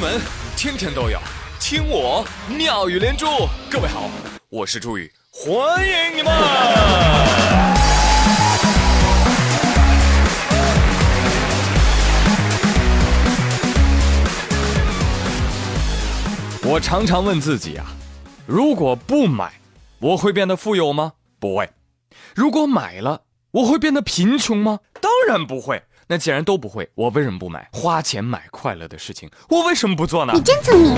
门天天都有听我妙语连珠。各位好，我是朱宇，欢迎你们！我常常问自己啊，如果不买，我会变得富有吗？不会。如果买了，我会变得贫穷吗？当然不会。那既然都不会，我为什么不买？花钱买快乐的事情，我为什么不做呢？你真聪明。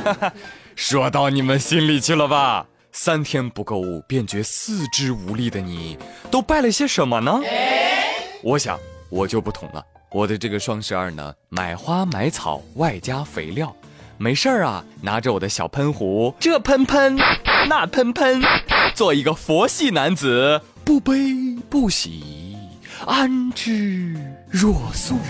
说到你们心里去了吧？三天不购物便觉四肢无力的你，都拜了些什么呢？我想我就不同了。我的这个双十二呢，买花买草外加肥料，没事儿啊，拿着我的小喷壶，这喷喷，那喷喷，做一个佛系男子，不悲不喜。安之若素。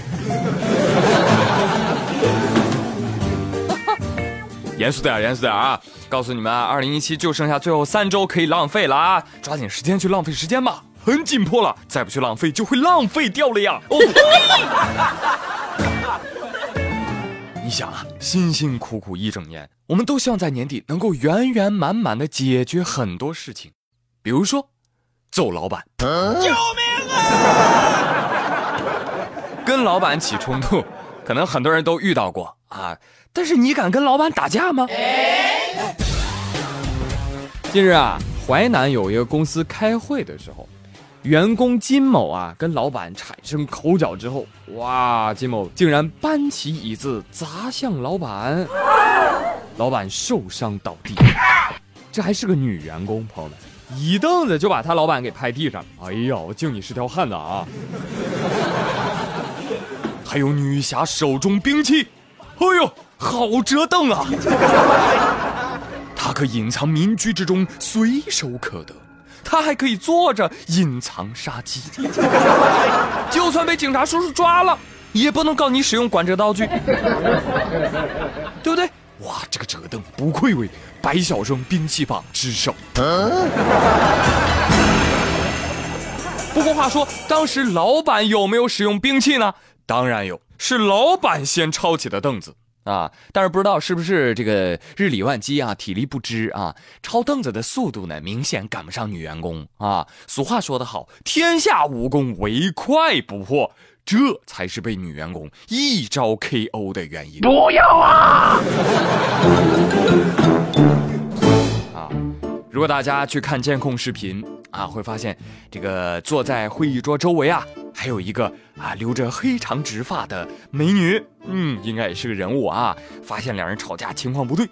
严肃点，严肃点啊！告诉你们啊，二零一七就剩下最后三周可以浪费了啊，抓紧时间去浪费时间吧，很紧迫了，再不去浪费就会浪费掉了呀！哦，你想啊，辛辛苦苦一整年，我们都希望在年底能够圆圆满满的解决很多事情，比如说，揍老板。救命啊！跟老板起冲突，可能很多人都遇到过啊。但是你敢跟老板打架吗？近日啊，淮南有一个公司开会的时候，员工金某啊跟老板产生口角之后，哇，金某竟然搬起椅子砸向老板，老板受伤倒地。这还是个女员工，朋友们。一凳子就把他老板给拍地上了。哎呀，我敬你是条汉子啊！还有女侠手中兵器，哎呦，好折凳啊！它可隐藏民居之中，随手可得。它还可以坐着隐藏杀机。就算被警察叔叔抓了，也不能告你使用管制刀具，对不对？哇，这个折凳不愧为白晓生兵器榜之首。不过话说，当时老板有没有使用兵器呢？当然有，是老板先抄起的凳子啊。但是不知道是不是这个日理万机啊，体力不支啊，抄凳子的速度呢，明显赶不上女员工啊。俗话说得好，天下武功唯快不破。这才是被女员工一招 KO 的原因。不要啊！啊！如果大家去看监控视频啊，会发现这个坐在会议桌周围啊，还有一个啊留着黑长直发的美女，嗯，应该也是个人物啊。发现两人吵架情况不对，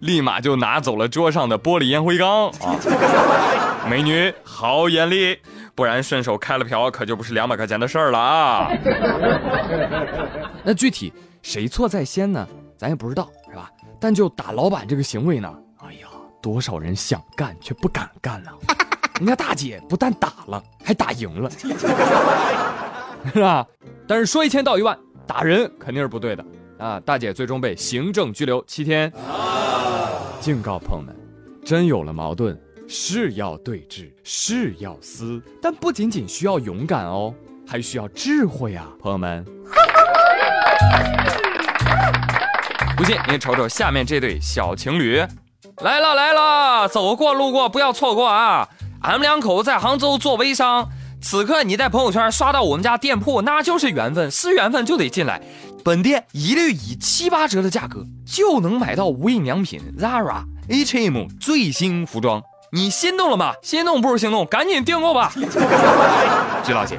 立马就拿走了桌上的玻璃烟灰缸啊！美女好眼力。不然顺手开了瓢，可就不是两百块钱的事儿了啊！那具体谁错在先呢？咱也不知道，是吧？但就打老板这个行为呢，哎呀，多少人想干却不敢干啊！人家大姐不但打了，还打赢了，是吧？但是说一千道一万，打人肯定是不对的啊！大姐最终被行政拘留七天。警告朋友们，真有了矛盾。是要对峙，是要撕，但不仅仅需要勇敢哦，还需要智慧啊，朋友们。不信你瞅瞅下面这对小情侣，来了来了，走过路过不要错过啊！俺们两口子在杭州做微商，此刻你在朋友圈刷到我们家店铺，那就是缘分，是缘分就得进来。本店一律以七八折的价格就能买到无印良品、Zara、H&M 最新服装。你心动了吗？心动不如行动，赶紧订购吧！据了解，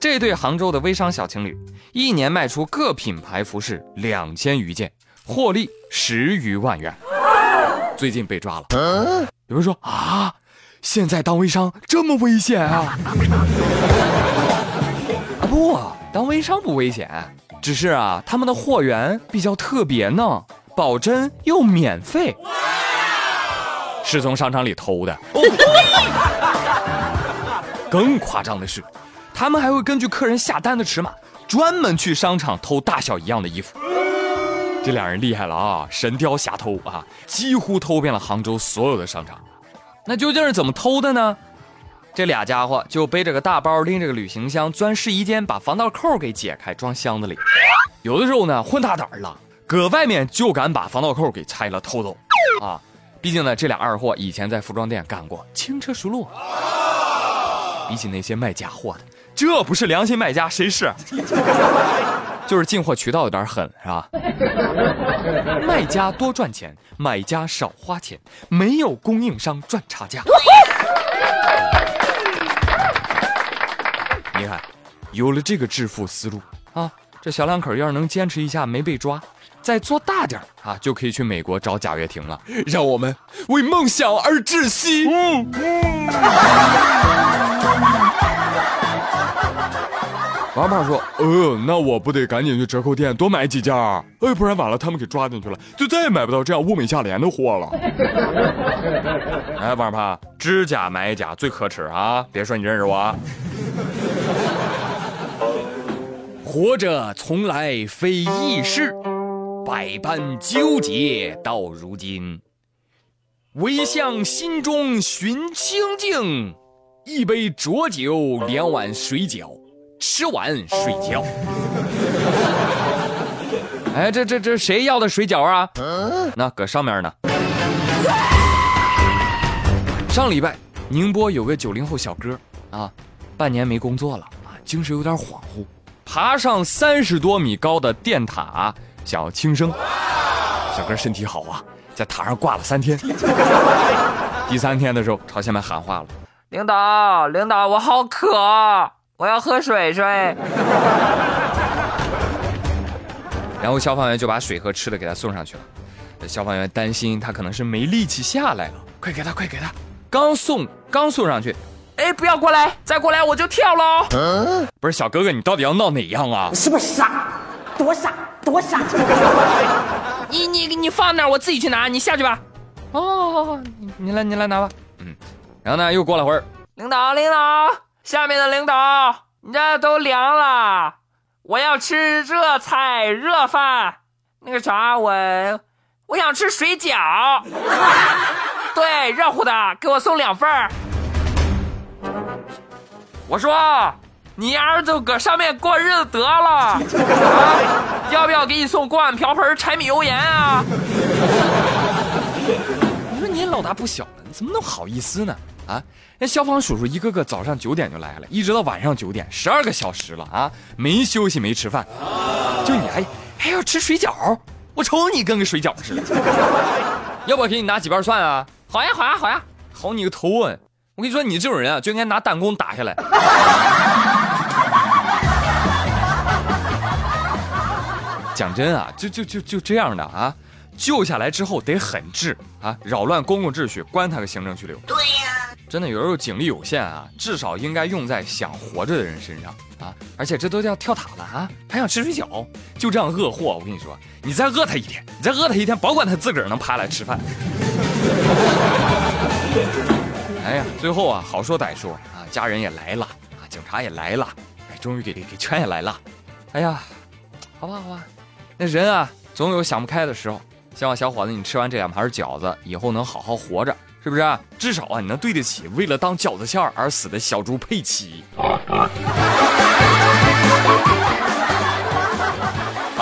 这对杭州的微商小情侣一年卖出各品牌服饰两千余件，获利十余万元。最近被抓了。有人说啊，现在当微商这么危险啊？啊不，当微商不危险，只是啊，他们的货源比较特别呢，保真又免费。是从商场里偷的。更夸张的是，他们还会根据客人下单的尺码，专门去商场偷大小一样的衣服。这两人厉害了啊，神雕侠偷啊，几乎偷遍了杭州所有的商场。那究竟是怎么偷的呢？这俩家伙就背着个大包，拎着个旅行箱，钻试衣间，把防盗扣给解开，装箱子里。有的时候呢混大胆了，搁外面就敢把防盗扣给拆了偷走啊。毕竟呢，这俩二货以前在服装店干过，轻车熟路。比起那些卖假货的，这不是良心卖家谁是？就是进货渠道有点狠，是吧？卖家多赚钱，买家少花钱，没有供应商赚差价。你看，有了这个致富思路啊，这小两口要是能坚持一下没被抓，再做大点啊，就可以去美国找贾跃亭了。让我们为梦想而窒息。嗯 王胖说：“呃，那我不得赶紧去折扣店多买几件儿，哎，不然晚了他们给抓进去了，就再也买不到这样物美价廉的货了。”哎，王胖，知假买假最可耻啊！别说你认识我。活着从来非易事，百般纠结到如今，唯向心中寻清静，一杯浊酒，两碗水饺。吃完睡觉。哎，这这这谁要的水饺啊？那搁上面呢。上礼拜，宁波有个九零后小哥啊，半年没工作了啊，精神有点恍惚，爬上三十多米高的电塔想要轻生。小哥身体好啊，在塔上挂了三天。第三天的时候，朝下面喊话了：“领导，领导，我好渴。”我要喝水水，然后消防员就把水和吃的给他送上去了。消防员担心他可能是没力气下来了，快给他，快给他！刚送刚送上去，哎，不要过来，再过来我就跳喽！不是小哥哥，你到底要闹哪样啊？是不是傻？多傻，多傻！你你你放那，我自己去拿，你下去吧。哦，好你来你来拿吧。嗯，然后呢，又过了会儿，领导领导。下面的领导，你这都凉了，我要吃热菜热饭。那个啥，我我想吃水饺，对，热乎的，给我送两份儿。我说，你儿子搁上面过日子得了，啊，要不要给你送锅碗瓢盆、柴米油盐啊？你说你也老大不小了，你怎么能好意思呢？啊！那消防叔叔一个个早上九点就来了，一直到晚上九点，十二个小时了啊！没休息，没吃饭，就你还还要吃水饺？我瞅你跟个水饺似的。要不要给你拿几瓣蒜啊？好呀，好呀，好呀！好你个头啊！我跟你说，你这种人啊，就应该拿弹弓打下来。讲真啊，就就就就这样的啊！救下来之后得狠治啊！扰乱公共秩序，关他个行政拘留。对呀，真的有时候警力有限啊，至少应该用在想活着的人身上啊！而且这都要跳塔了啊，还想吃水饺？就这样饿货，我跟你说，你再饿他一天，你再饿他一天，保管他自个儿能爬来吃饭。哎呀，最后啊，好说歹说啊，家人也来了啊，警察也来了，哎，终于给给劝下来了。哎呀，好吧好吧，那人啊，总有想不开的时候。希望小伙子，你吃完这两盘饺子以后能好好活着，是不是？至少啊，你能对得起为了当饺子馅儿而死的小猪佩奇。好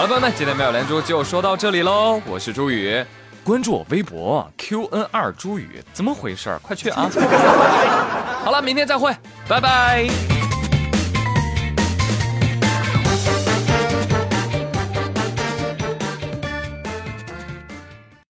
了，朋友们，今天妙连珠就说到这里喽。我是朱宇，关注我微博 QN 二朱宇，怎么回事？快去啊！好了，明天再会，拜拜。